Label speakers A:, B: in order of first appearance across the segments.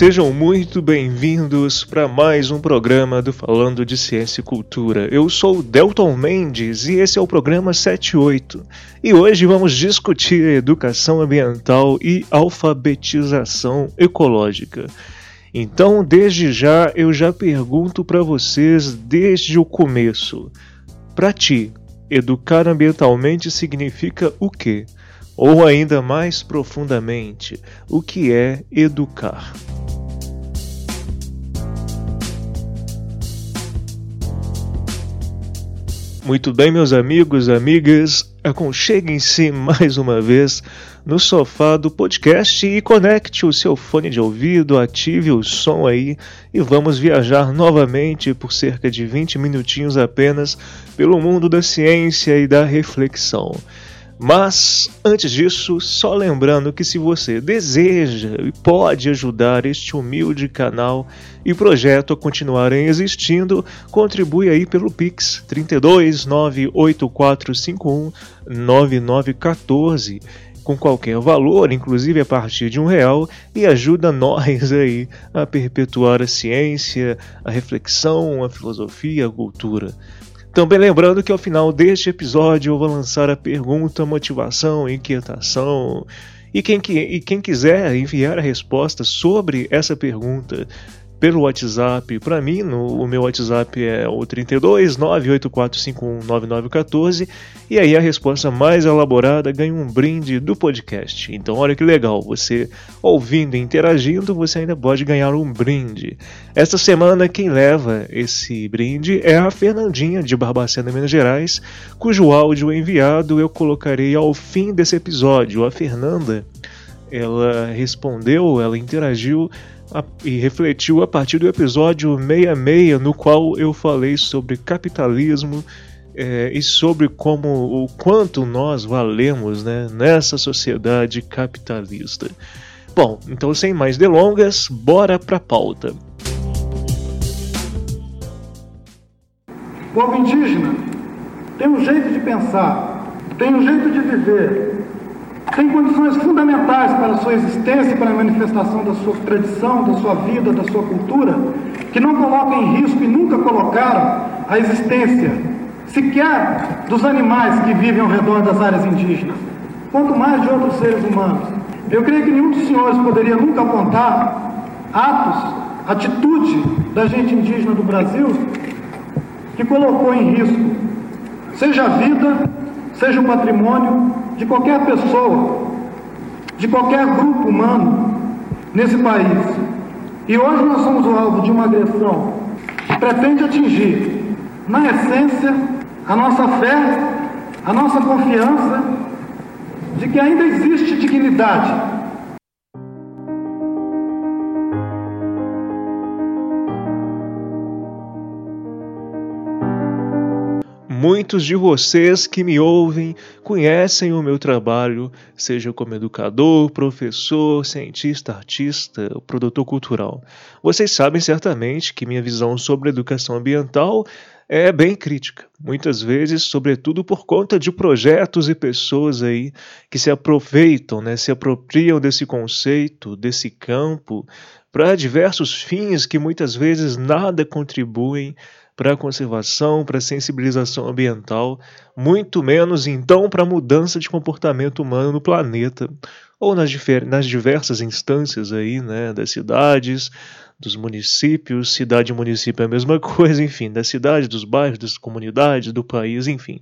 A: Sejam muito bem-vindos para mais um programa do Falando de Ciência e Cultura. Eu sou Delton Mendes e esse é o programa 78. E hoje vamos discutir educação ambiental e alfabetização ecológica. Então, desde já, eu já pergunto para vocês desde o começo. Para ti, educar ambientalmente significa o quê? Ou ainda mais profundamente, o que é educar? Muito bem, meus amigos, amigas, aconcheguem-se mais uma vez no sofá do podcast e conecte o seu fone de ouvido, ative o som aí e vamos viajar novamente por cerca de 20 minutinhos apenas pelo mundo da ciência e da reflexão. Mas, antes disso, só lembrando que se você deseja e pode ajudar este humilde canal e projeto a continuarem existindo, contribui aí pelo Pix 32984519914 com qualquer valor, inclusive a partir de um real, e ajuda nós aí a perpetuar a ciência, a reflexão, a filosofia, a cultura. Também lembrando que ao final deste episódio eu vou lançar a pergunta, motivação, inquietação. E quem, e quem quiser enviar a resposta sobre essa pergunta pelo WhatsApp para mim. No, o meu WhatsApp é o 32 984519914 e aí a resposta mais elaborada ganha um brinde do podcast. Então olha que legal, você ouvindo e interagindo, você ainda pode ganhar um brinde. Esta semana quem leva esse brinde é a Fernandinha de Barbacena, Minas Gerais, cujo áudio enviado eu colocarei ao fim desse episódio. A Fernanda, ela respondeu, ela interagiu e refletiu a partir do episódio 66, no qual eu falei sobre capitalismo é, e sobre como o quanto nós valemos né, nessa sociedade capitalista. Bom, então sem mais delongas, bora para a pauta.
B: O povo indígena tem um jeito de pensar, tem um jeito de viver, tem condições fundamentais para a sua existência para a manifestação da sua tradição, da sua vida, da sua cultura, que não colocam em risco e nunca colocaram a existência sequer dos animais que vivem ao redor das áreas indígenas, quanto mais de outros seres humanos. Eu creio que nenhum dos senhores poderia nunca apontar atos, atitude da gente indígena do Brasil que colocou em risco, seja a vida, seja o patrimônio de qualquer pessoa, de qualquer grupo humano nesse país. E hoje nós somos o alvo de uma agressão que pretende atingir, na essência, a nossa fé, a nossa confiança de que ainda existe dignidade
A: Muitos de vocês que me ouvem conhecem o meu trabalho, seja como educador, professor, cientista, artista, produtor cultural. Vocês sabem certamente que minha visão sobre educação ambiental é bem crítica, muitas vezes, sobretudo por conta de projetos e pessoas aí que se aproveitam, né, se apropriam desse conceito, desse campo, para diversos fins que muitas vezes nada contribuem para a conservação, para a sensibilização ambiental, muito menos então para a mudança de comportamento humano no planeta ou nas, nas diversas instâncias aí, né, das cidades, dos municípios, cidade e município é a mesma coisa, enfim, da cidade, dos bairros, das comunidades, do país, enfim.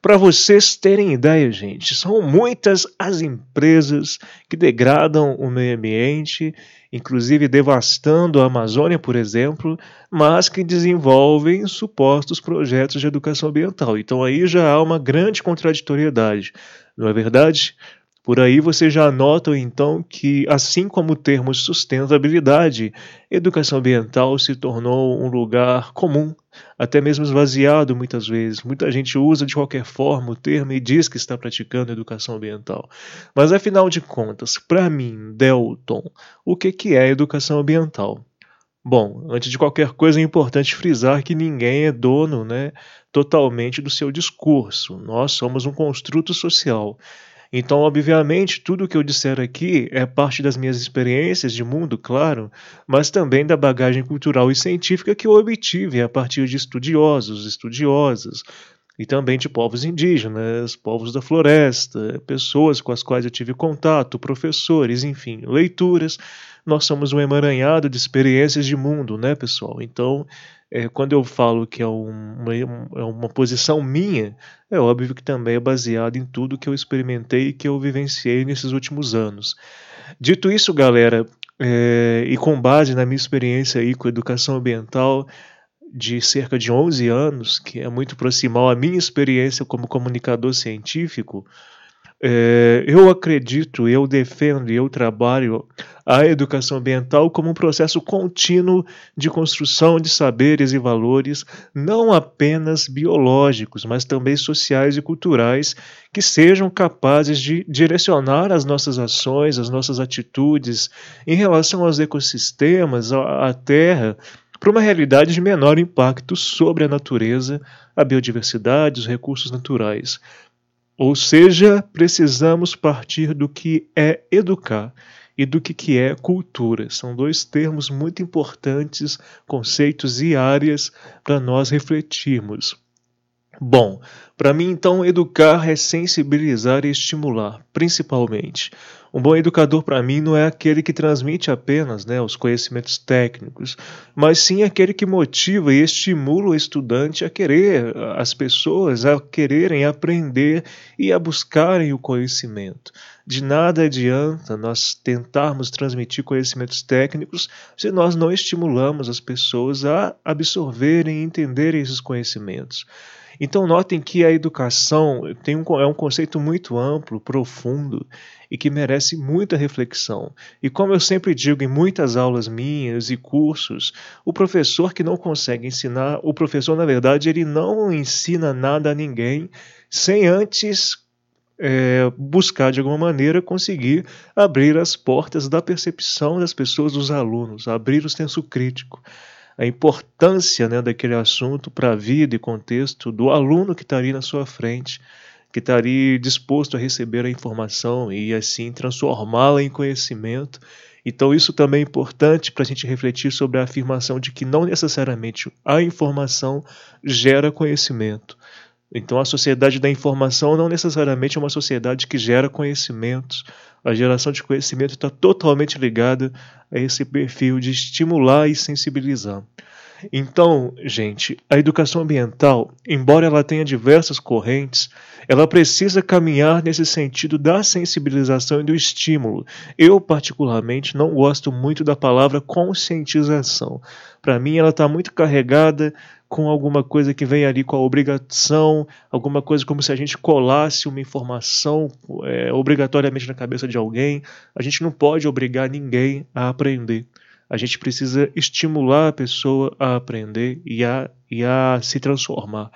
A: Para vocês terem ideia, gente, são muitas as empresas que degradam o meio ambiente inclusive devastando a Amazônia, por exemplo, mas que desenvolvem supostos projetos de educação ambiental. Então aí já há uma grande contraditoriedade, não é verdade? Por aí você já nota então que, assim como o termo sustentabilidade, educação ambiental se tornou um lugar comum, até mesmo esvaziado muitas vezes. Muita gente usa de qualquer forma o termo e diz que está praticando educação ambiental. Mas afinal de contas, para mim, Delton, o que, que é educação ambiental? Bom, antes de qualquer coisa é importante frisar que ninguém é dono né, totalmente do seu discurso. Nós somos um construto social. Então, obviamente, tudo o que eu disser aqui é parte das minhas experiências de mundo, claro, mas também da bagagem cultural e científica que eu obtive a partir de estudiosos, estudiosas, e também de povos indígenas, povos da floresta, pessoas com as quais eu tive contato, professores, enfim, leituras. Nós somos um emaranhado de experiências de mundo, né, pessoal? Então, é, quando eu falo que é uma, é uma posição minha, é óbvio que também é baseado em tudo que eu experimentei e que eu vivenciei nesses últimos anos. Dito isso, galera, é, e com base na minha experiência aí com educação ambiental de cerca de 11 anos, que é muito proximal à minha experiência como comunicador científico, é, eu acredito, eu defendo e eu trabalho a educação ambiental como um processo contínuo de construção de saberes e valores, não apenas biológicos, mas também sociais e culturais, que sejam capazes de direcionar as nossas ações, as nossas atitudes em relação aos ecossistemas, à terra, para uma realidade de menor impacto sobre a natureza, a biodiversidade, os recursos naturais. Ou seja, precisamos partir do que é educar e do que é cultura. São dois termos muito importantes, conceitos e áreas para nós refletirmos. Bom, para mim então educar é sensibilizar e estimular, principalmente. Um bom educador para mim não é aquele que transmite apenas né, os conhecimentos técnicos, mas sim aquele que motiva e estimula o estudante a querer, as pessoas a quererem aprender e a buscarem o conhecimento. De nada adianta nós tentarmos transmitir conhecimentos técnicos se nós não estimulamos as pessoas a absorverem e entenderem esses conhecimentos. Então, notem que a educação tem um, é um conceito muito amplo, profundo e que merece muita reflexão. E como eu sempre digo em muitas aulas minhas e cursos, o professor que não consegue ensinar, o professor, na verdade, ele não ensina nada a ninguém sem antes é, buscar de alguma maneira conseguir abrir as portas da percepção das pessoas, dos alunos, abrir o senso crítico a importância né, daquele assunto para a vida e contexto do aluno que está ali na sua frente, que está ali disposto a receber a informação e assim transformá-la em conhecimento. Então, isso também é importante para a gente refletir sobre a afirmação de que não necessariamente a informação gera conhecimento. Então, a sociedade da informação não necessariamente é uma sociedade que gera conhecimentos. A geração de conhecimento está totalmente ligada a esse perfil de estimular e sensibilizar. Então, gente, a educação ambiental, embora ela tenha diversas correntes, ela precisa caminhar nesse sentido da sensibilização e do estímulo. Eu, particularmente, não gosto muito da palavra conscientização. Para mim, ela está muito carregada com alguma coisa que vem ali com a obrigação, alguma coisa como se a gente colasse uma informação é, obrigatoriamente na cabeça de alguém. A gente não pode obrigar ninguém a aprender. A gente precisa estimular a pessoa a aprender e a, e a se transformar.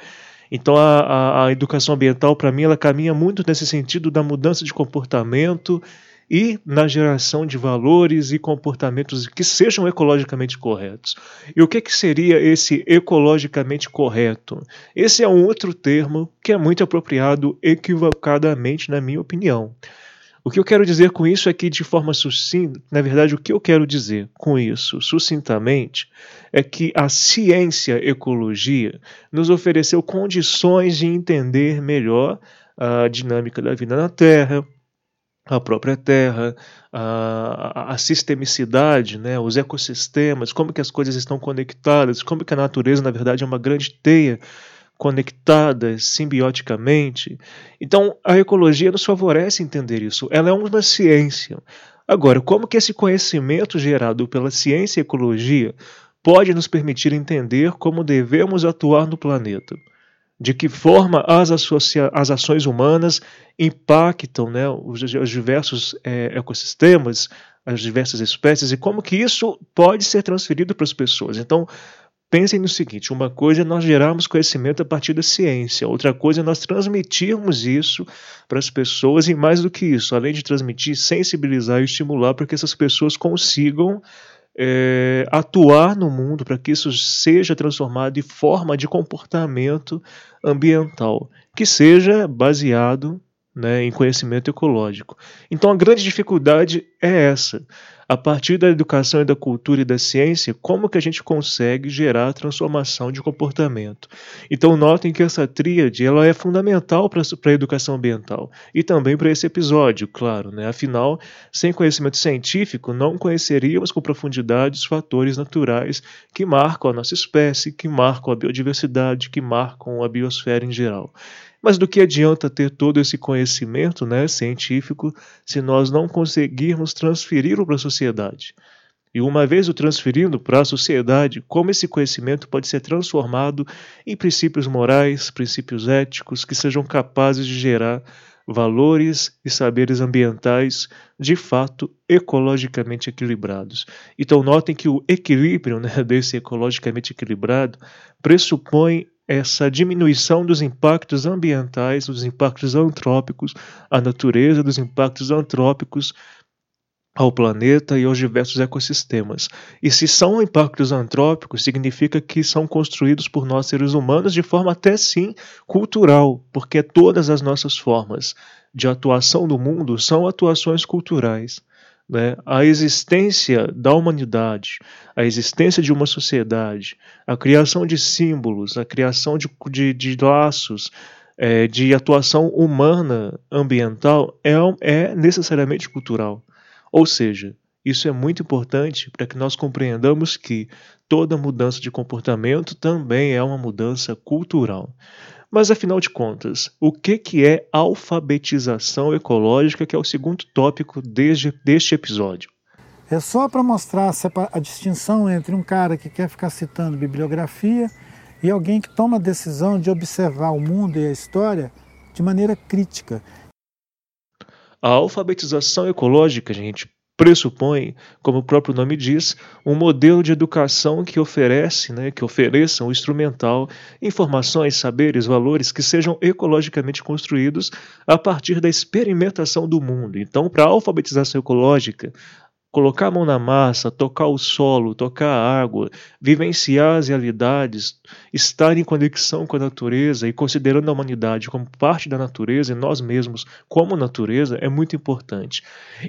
A: Então a, a, a educação ambiental, para mim, ela caminha muito nesse sentido da mudança de comportamento e na geração de valores e comportamentos que sejam ecologicamente corretos. E o que, que seria esse ecologicamente correto? Esse é um outro termo que é muito apropriado equivocadamente, na minha opinião. O que eu quero dizer com isso é que, de forma sucinta, na verdade, o que eu quero dizer com isso, sucintamente, é que a ciência ecologia nos ofereceu condições de entender melhor a dinâmica da vida na Terra, a própria Terra, a, a, sistemicidade, né, os ecossistemas, como que as coisas estão conectadas, como que a natureza, na verdade, é uma grande teia conectada simbioticamente. Então, a ecologia nos favorece entender isso. Ela é uma ciência. Agora, como que esse conhecimento gerado pela ciência e ecologia pode nos permitir entender como devemos atuar no planeta? de que forma as, as ações humanas impactam né, os, os diversos é, ecossistemas, as diversas espécies e como que isso pode ser transferido para as pessoas. Então, pensem no seguinte: uma coisa é nós gerarmos conhecimento a partir da ciência, outra coisa é nós transmitirmos isso para as pessoas, e mais do que isso, além de transmitir, sensibilizar e estimular para que essas pessoas consigam é, atuar no mundo para que isso seja transformado em forma de comportamento ambiental, que seja baseado né, em conhecimento ecológico. Então a grande dificuldade é essa. A partir da educação e da cultura e da ciência, como que a gente consegue gerar transformação de comportamento? Então notem que essa tríade ela é fundamental para a educação ambiental e também para esse episódio, claro. Né? Afinal, sem conhecimento científico, não conheceríamos com profundidade os fatores naturais que marcam a nossa espécie, que marcam a biodiversidade, que marcam a biosfera em geral. Mas do que adianta ter todo esse conhecimento né, científico se nós não conseguirmos transferi-lo para a sociedade? E uma vez o transferindo para a sociedade, como esse conhecimento pode ser transformado em princípios morais, princípios éticos que sejam capazes de gerar valores e saberes ambientais de fato ecologicamente equilibrados. Então notem que o equilíbrio né, desse ecologicamente equilibrado pressupõe essa diminuição dos impactos ambientais, dos impactos antrópicos à natureza, dos impactos antrópicos ao planeta e aos diversos ecossistemas. E se são impactos antrópicos, significa que são construídos por nós seres humanos de forma até sim cultural, porque todas as nossas formas de atuação no mundo são atuações culturais né, a existência da humanidade, a existência de uma sociedade, a criação de símbolos, a criação de, de, de laços, é, de atuação humana ambiental é, é necessariamente cultural. Ou seja, isso é muito importante para que nós compreendamos que toda mudança de comportamento também é uma mudança cultural. Mas afinal de contas, o que, que é alfabetização ecológica, que é o segundo tópico desde, deste episódio?
B: É só para mostrar a distinção entre um cara que quer ficar citando bibliografia e alguém que toma a decisão de observar o mundo e a história de maneira crítica.
A: A alfabetização ecológica, gente, pressupõe, como o próprio nome diz, um modelo de educação que oferece, né, que ofereça um instrumental, informações, saberes, valores que sejam ecologicamente construídos a partir da experimentação do mundo. Então, para a alfabetização ecológica, colocar a mão na massa, tocar o solo, tocar a água, vivenciar as realidades, estar em conexão com a natureza e considerando a humanidade como parte da natureza e nós mesmos como natureza é muito importante.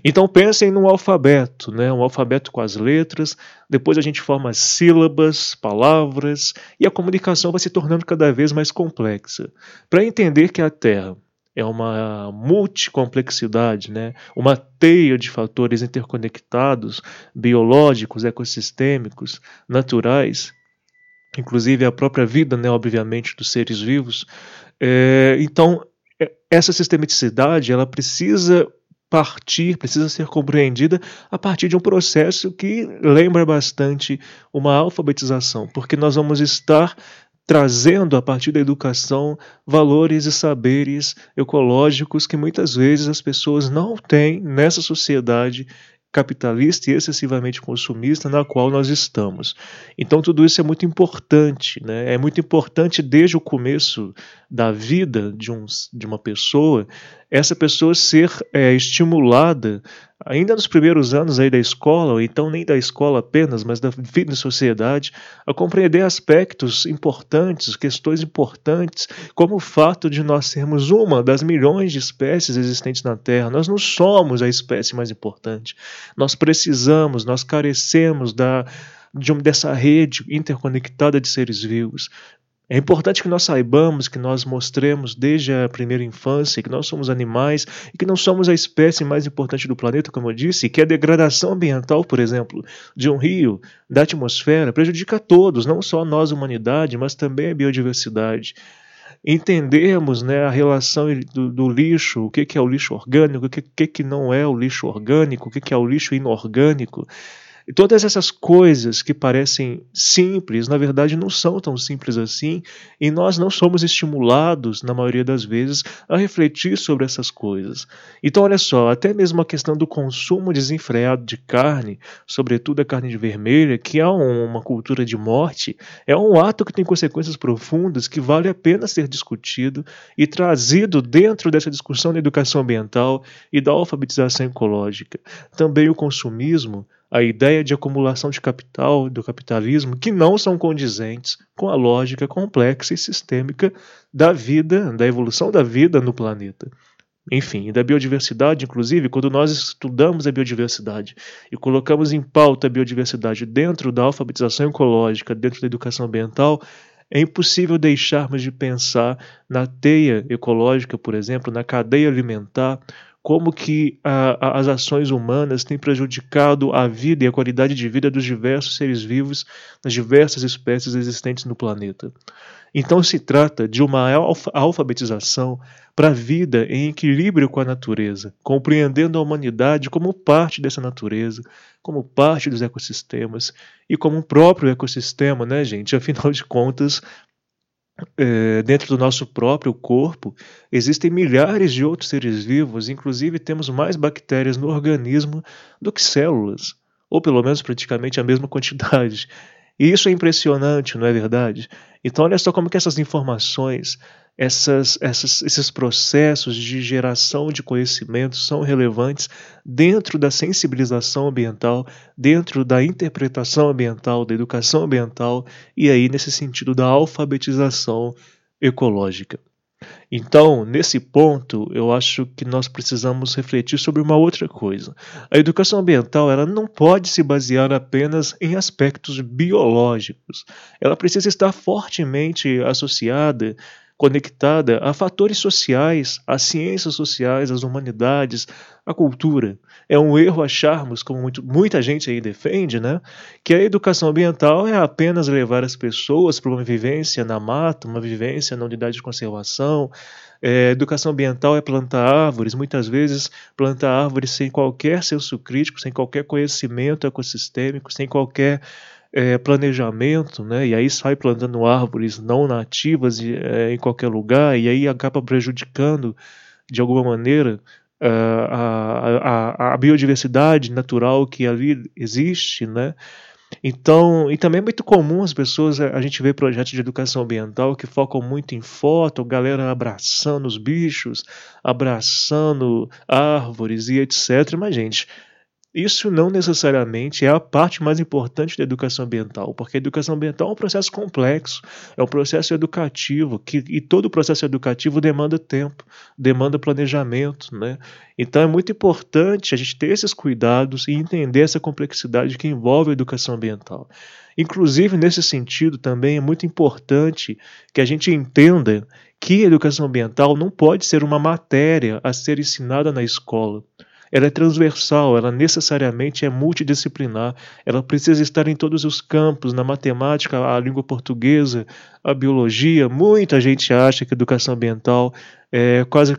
A: Então pensem no alfabeto, né? um alfabeto com as letras, depois a gente forma sílabas, palavras e a comunicação vai se tornando cada vez mais complexa. Para entender que a Terra é uma multicomplexidade, né? uma teia de fatores interconectados, biológicos, ecossistêmicos, naturais, inclusive a própria vida, né, obviamente, dos seres vivos. É, então, é, essa sistematicidade ela precisa partir, precisa ser compreendida a partir de um processo que lembra bastante uma alfabetização, porque nós vamos estar trazendo a partir da educação valores e saberes ecológicos que muitas vezes as pessoas não têm nessa sociedade capitalista e excessivamente consumista na qual nós estamos. Então tudo isso é muito importante, né? É muito importante desde o começo da vida de, um, de uma pessoa, essa pessoa ser é, estimulada ainda nos primeiros anos aí da escola, ou então nem da escola apenas, mas da vida em sociedade, a compreender aspectos importantes, questões importantes, como o fato de nós sermos uma das milhões de espécies existentes na Terra. Nós não somos a espécie mais importante. Nós precisamos, nós carecemos da de uma, dessa rede interconectada de seres vivos. É importante que nós saibamos, que nós mostremos desde a primeira infância que nós somos animais e que não somos a espécie mais importante do planeta, como eu disse, que a degradação ambiental, por exemplo, de um rio, da atmosfera, prejudica a todos, não só nós, humanidade, mas também a biodiversidade. Entendermos né, a relação do, do lixo, o que, que, é o lixo orgânico, o que, que, que não é o lixo orgânico, o que, que é o lixo inorgânico E todas essas coisas que parecem simples, na verdade não são tão simples assim, e nós não somos estimulados, na maioria das vezes, a refletir sobre essas coisas. Então, olha só, até mesmo a questão do consumo desenfreado de carne, sobretudo a carne de vermelha, que é uma cultura de morte, é um ato que tem consequências profundas que vale a pena ser discutido e trazido dentro dessa discussão da educação ambiental e da alfabetização ecológica. Também o consumismo, a ideia de acumulação de capital do capitalismo que não são condizentes com a lógica complexa e sistêmica da vida, da evolução da vida no planeta. Enfim, da biodiversidade, inclusive, quando nós estudamos a biodiversidade e colocamos em pauta a biodiversidade dentro da alfabetização ecológica, dentro da educação ambiental, é impossível deixarmos de pensar na teia ecológica, por exemplo, na cadeia alimentar, como que a, a, as ações humanas têm prejudicado a vida e a qualidade de vida dos diversos seres vivos nas diversas espécies existentes no planeta. Então se trata de uma alfabetização para a vida em equilíbrio com a natureza, compreendendo a humanidade como parte dessa natureza, como parte dos ecossistemas e como um próprio ecossistema, né, gente? Afinal de contas, é, dentro do nosso próprio corpo existem milhares de outros seres vivos, inclusive temos mais bactérias no organismo do que células, ou pelo menos praticamente a mesma quantidade. E isso é impressionante, não é verdade? Então, olha só como que essas informações, essas, essas, esses processos de geração de conhecimento são relevantes dentro da sensibilização ambiental, dentro da interpretação ambiental, da educação ambiental e aí, nesse sentido, da alfabetização ecológica. Então, nesse ponto, eu acho que nós precisamos refletir sobre uma outra coisa. A educação ambiental ela não pode se basear apenas em aspectos biológicos. Ela precisa estar fortemente associada conectada a fatores sociais, às ciências sociais, às humanidades, à cultura. É um erro acharmos, como muito, muita gente aí defende, né, que a educação ambiental é apenas levar as pessoas para uma vivência na mata, uma vivência na unidade de conservação. É, educação ambiental é plantar árvores, muitas vezes plantar árvores sem qualquer senso crítico, sem qualquer conhecimento ecossistêmico, sem qualquer é, planejamento, né? E aí sai plantando árvores não nativas é, em qualquer lugar e aí acaba prejudicando de alguma maneira é, a, a, a, biodiversidade natural que ali existe, né? Então, e também é muito comum as pessoas, a gente vê projetos de educação ambiental que focam muito em foto, galera abraçando os bichos, abraçando árvores e etc. Mas, gente, isso não necessariamente é a parte mais importante da educação ambiental, porque a educação ambiental é um processo complexo, é um processo educativo, que, e todo processo educativo demanda tempo, demanda planejamento. Né? Então é muito importante a gente ter esses cuidados e entender essa complexidade que envolve a educação ambiental. Inclusive, nesse sentido, também é muito importante que a gente entenda que a educação ambiental não pode ser uma matéria a ser ensinada na escola ela é transversal, ela necessariamente é multidisciplinar, ela precisa estar em todos os campos, na matemática, a língua portuguesa, a biologia. Muita gente acha que educação ambiental é quase,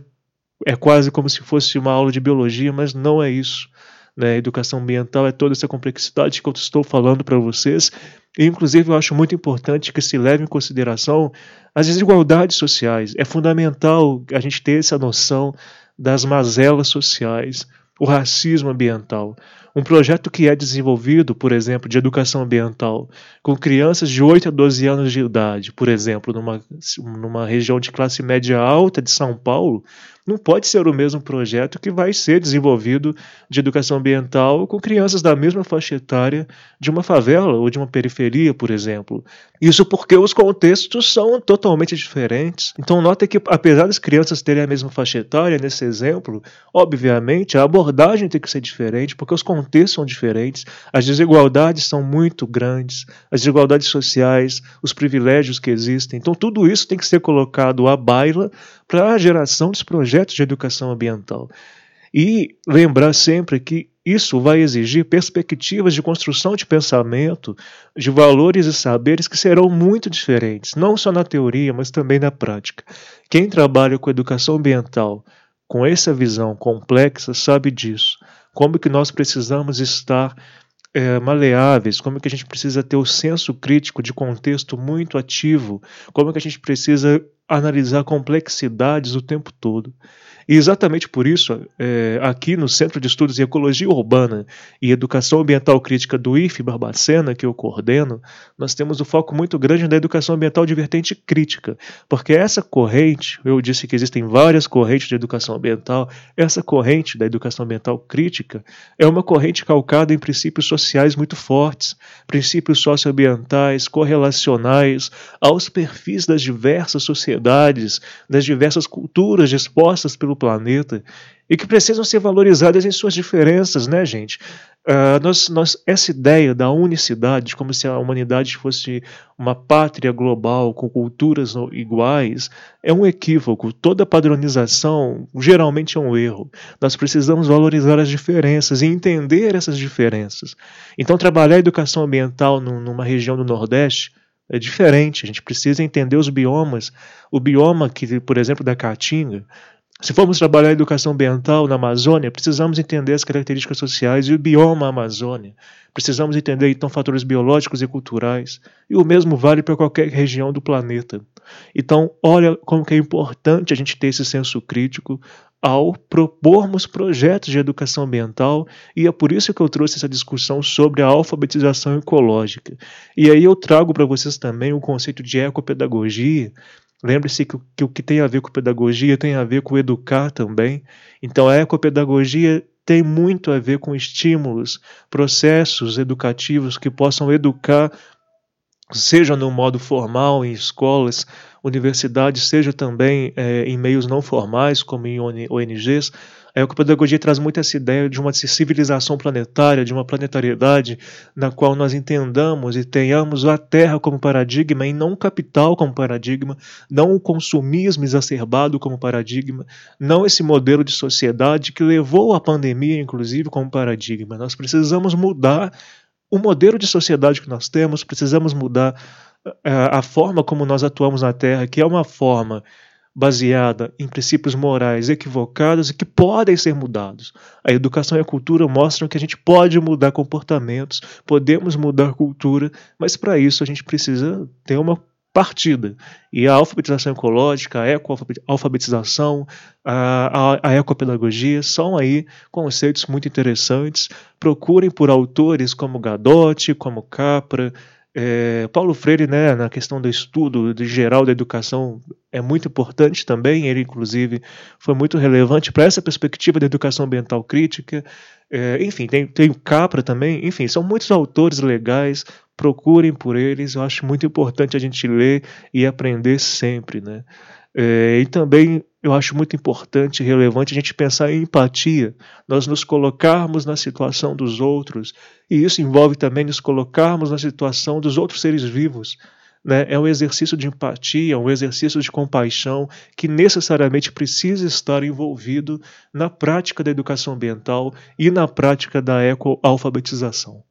A: é quase como se fosse uma aula de biologia, mas não é isso. Né? Educação ambiental é toda essa complexidade que eu estou falando para vocês. E, inclusive, eu acho muito importante que se leve em consideração as desigualdades sociais. É fundamental a gente ter essa noção das mazelas sociais, o racismo ambiental. Um projeto que é desenvolvido, por exemplo, de educação ambiental, com crianças de 8 a 12 anos de idade, por exemplo, numa, numa região de classe média alta de São Paulo, não pode ser o mesmo projeto que vai ser desenvolvido de educação ambiental com crianças da mesma faixa etária de uma favela ou de uma periferia, por exemplo. Isso porque os contextos são totalmente diferentes. Então, nota que, apesar das crianças terem a mesma faixa etária, nesse exemplo, obviamente a abordagem tem que ser diferente, porque os contextos são diferentes, as desigualdades são muito grandes, as desigualdades sociais, os privilégios que existem. Então, tudo isso tem que ser colocado à baila para a geração dos projetos de educação ambiental. E lembrar sempre que isso vai exigir perspectivas de construção de pensamento, de valores e saberes que serão muito diferentes, não só na teoria, mas também na prática. Quem trabalha com educação ambiental, com essa visão complexa, sabe disso. Como que nós precisamos estar é, maleáveis, como que a gente precisa ter o senso crítico de contexto muito ativo, como que a gente precisa analisar complexidades o tempo todo. E exatamente por isso, é, aqui no Centro de Estudos em Ecologia Urbana e Educação Ambiental Crítica do IFE Barbacena, que eu coordeno, nós temos um foco muito grande na educação ambiental de vertente crítica, porque essa corrente, eu disse que existem várias correntes de educação ambiental, essa corrente da educação ambiental crítica é uma corrente calcada em princípios sociais muito fortes, princípios socioambientais correlacionais aos perfis das diversas sociedades, das diversas culturas dispostas pelo planeta e que precisam ser valorizadas em suas diferenças, né, gente? Uh, nós, nós, essa ideia da unicidade, como se a humanidade fosse uma pátria global com culturas iguais, é um equívoco. Toda padronização geralmente é um erro. Nós precisamos valorizar as diferenças e entender essas diferenças. Então, trabalhar a educação ambiental numa região do Nordeste é diferente. A gente precisa entender os biomas. O bioma que, por exemplo, da Caatinga, se formos trabalhar a educação ambiental na Amazônia, precisamos entender as características sociais e o bioma Amazônia. Precisamos entender então fatores biológicos e culturais. E o mesmo vale para qualquer região do planeta. Então, olha como que é importante a gente ter esse senso crítico ao propormos projetos de educação ambiental, e é por isso que eu trouxe essa discussão sobre a alfabetização ecológica. E aí eu trago para vocês também o conceito de ecopedagogia, Lembre-se que, que, o que tem a ver com pedagogia tem a ver com educar também. Então, a ecopedagogia tem muito a ver com estímulos, processos educativos que possam educar, seja no modo formal, em escolas, universidades, seja também é, em meios não formais, como em ONGs, a ecopedagogia traz muito essa ideia de uma civilização planetária, de uma planetariedade na qual nós entendamos e tenhamos a Terra como paradigma e não o capital como paradigma, não o consumismo exacerbado como paradigma, não esse modelo de sociedade que levou a pandemia, inclusive, como paradigma. Nós precisamos mudar o modelo de sociedade que nós temos, precisamos mudar eh, a forma como nós atuamos na Terra, que é uma forma baseada em princípios morais equivocados e que podem ser mudados. A educação e a cultura mostram que a gente pode mudar comportamentos, podemos mudar cultura, mas para isso a gente precisa ter uma partida. E a alfabetização ecológica, a ecoalfabetização, a, a, a ecopedagogia são aí conceitos muito interessantes. Procurem por autores como Gadotti, como Capra, é, Paulo Freire, né, na questão do estudo de geral da educação, é muito importante também. Ele, inclusive, foi muito relevante para essa perspectiva da educação ambiental crítica. É, enfim, tem, tem o Capra também. Enfim, são muitos autores legais. Procurem por eles. Eu acho muito importante a gente ler e aprender sempre, né? É, e também eu acho muito importante e relevante a gente pensar em empatia, nós nos colocarmos na situação dos outros, e isso envolve também nos colocarmos na situação dos outros seres vivos. Né? É um exercício de empatia, um exercício de compaixão que necessariamente precisa estar envolvido na prática da educação ambiental e na prática da ecoalfabetização.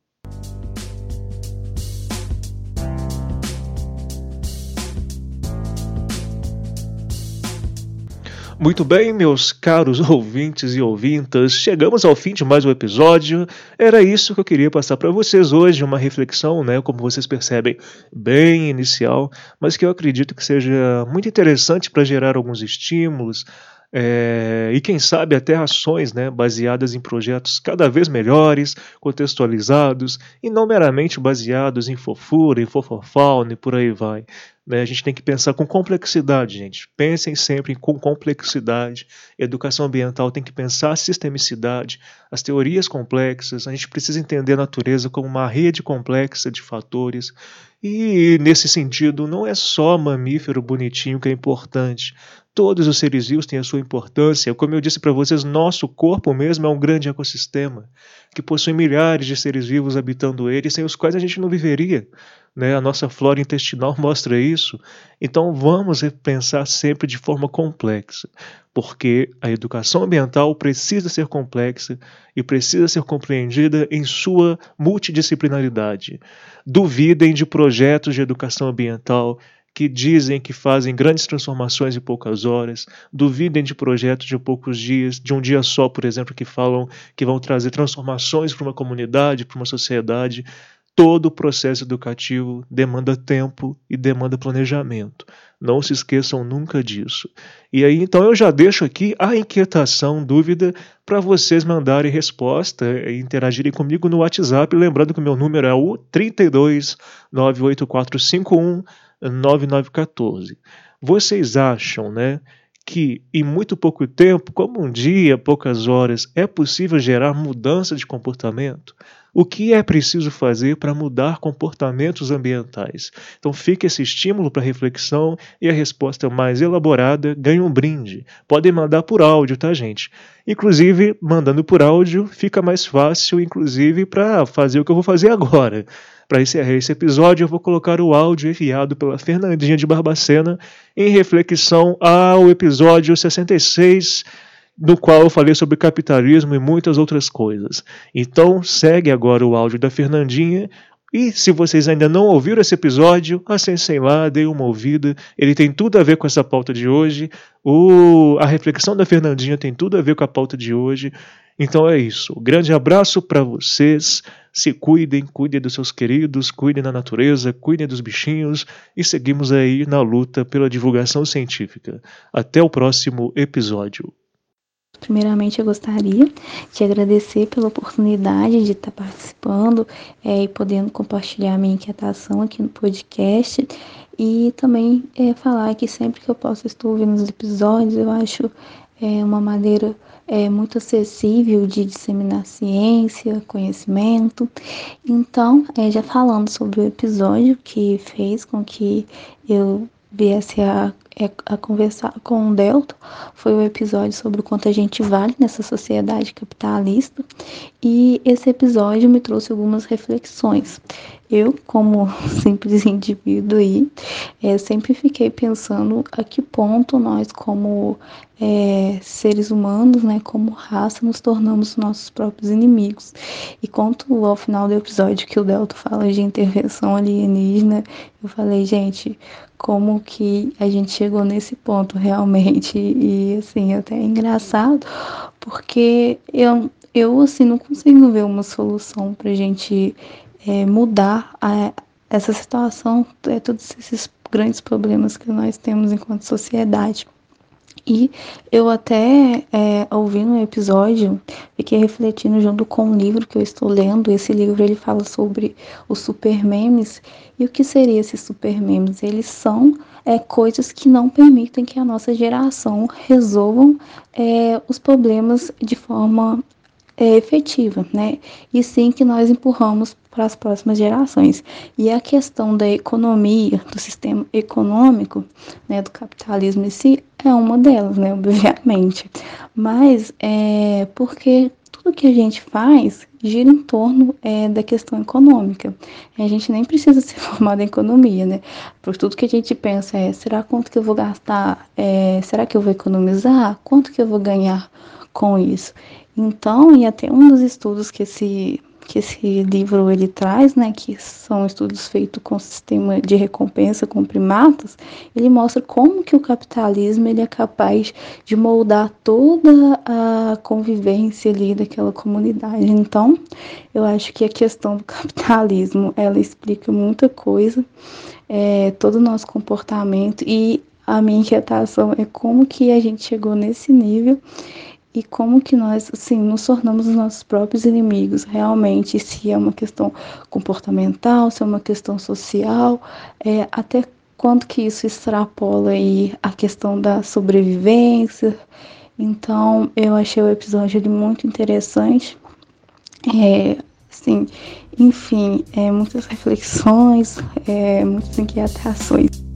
A: Muito bem, meus caros ouvintes e ouvintas, chegamos ao fim de mais um episódio. Era isso que eu queria passar para vocês hoje, uma reflexão, né, como vocês percebem, bem inicial, mas que eu acredito que seja muito interessante para gerar alguns estímulos, é, e quem sabe até ações né, baseadas em projetos cada vez melhores, contextualizados e não meramente baseados em fofura, em fofofauna e por aí vai. Né? A gente tem que pensar com complexidade, gente. Pensem sempre com complexidade. Educação ambiental tem que pensar a sistemicidade, as teorias complexas. A gente precisa entender a natureza como uma rede complexa de fatores. E nesse sentido, não é só mamífero bonitinho que é importante. Todos os seres vivos têm a sua importância. Como eu disse para vocês, nosso corpo mesmo é um grande ecossistema que possui milhares de seres vivos habitando ele, sem os quais a gente não viveria. Né? A nossa flora intestinal mostra isso. Então vamos pensar sempre de forma complexa, porque a educação ambiental precisa ser complexa e precisa ser compreendida em sua multidisciplinaridade. Duvidem de projetos de educação ambiental que dizem que fazem grandes transformações em poucas horas, duvidem de projetos de poucos dias, de um dia só, por exemplo, que falam que vão trazer transformações para uma comunidade, para uma sociedade. Todo o processo educativo demanda tempo e demanda planejamento. Não se esqueçam nunca disso. E aí, então, eu já deixo aqui a inquietação, dúvida, para vocês mandarem resposta e interagirem comigo no WhatsApp. Lembrando que o meu número é o 32 98451 9914. Vocês acham, né, que em muito pouco tempo, como um dia, poucas horas, é possível gerar mudança de comportamento? O que é preciso fazer para mudar comportamentos ambientais? Então fica esse estímulo para reflexão e a resposta mais elaborada ganha um brinde. Podem mandar por áudio, tá, gente? Inclusive, mandando por áudio fica mais fácil, inclusive, para fazer o que eu vou fazer agora. Para encerrar esse episódio, eu vou colocar o áudio enviado pela Fernandinha de Barbacena em reflexão ao episódio 66 no qual eu falei sobre capitalismo e muitas outras coisas. Então, segue agora o áudio da Fernandinha. E se vocês ainda não ouviram esse episódio, acessem lá, deem uma ouvida. Ele tem tudo a ver com essa pauta de hoje. O, a reflexão da Fernandinha tem tudo a ver com a pauta de hoje. Então é isso. Grande abraço para vocês. Se cuidem, cuidem dos seus queridos, cuidem da natureza, cuidem dos bichinhos e seguimos aí na luta pela divulgação científica. Até o próximo episódio.
C: Primeiramente, eu gostaria de agradecer pela oportunidade de estar participando é, e podendo compartilhar minha inquietação aqui no podcast. E também é, falar que sempre que eu posso estar ouvindo os episódios, eu acho é, uma maneira é, muito acessível de disseminar ciência, conhecimento. Então, é, já falando sobre o episódio que fez com que eu viesse a é, a conversar com o Delta foi o episódio sobre o quanto a gente vale nessa sociedade capitalista e esse episódio me trouxe algumas reflexões. Eu, como simples indivíduo aí, é, sempre fiquei pensando a que ponto nós, como é, seres humanos, né, como raça, nos tornamos nossos próprios inimigos. E quanto ao final do episódio que o Delta fala de intervenção alienígena, eu falei, gente, como que a gente chegou nesse ponto realmente. E assim, até é engraçado, porque eu, eu assim, não consigo ver uma solução pra gente é, mudar a, essa situação, é, todos esses grandes problemas que nós temos enquanto sociedade. E eu até, é, ouvindo um episódio, fiquei refletindo junto com um livro que eu estou lendo. Esse livro ele fala sobre os super memes. E o que seriam esses super memes? Eles são é, coisas que não permitem que a nossa geração resolvam é, os problemas de forma é, efetiva, né? E sim que nós empurramos para as próximas gerações. E a questão da economia, do sistema econômico, né, do capitalismo em si, é uma delas, né, obviamente. Mas é porque tudo que a gente faz gira em torno é, da questão econômica. A gente nem precisa ser formado em economia, né? Por tudo que a gente pensa é, será quanto que eu vou gastar? É, será que eu vou economizar? Quanto que eu vou ganhar com isso? Então, e até um dos estudos que esse que esse livro ele traz, né, que são estudos feitos com sistema de recompensa com primatas, ele mostra como que o capitalismo ele é capaz de moldar toda a convivência ali daquela comunidade. Então, eu acho que a questão do capitalismo ela explica muita coisa, é, todo o nosso comportamento e a minha inquietação é como que a gente chegou nesse nível e como que nós, assim, nos tornamos os nossos próprios inimigos, realmente, se é uma questão comportamental, se é uma questão social, é, até quanto que isso extrapola aí a questão da sobrevivência. Então, eu achei o episódio muito interessante. É, assim, enfim, é, muitas reflexões, é, muitas inquietações.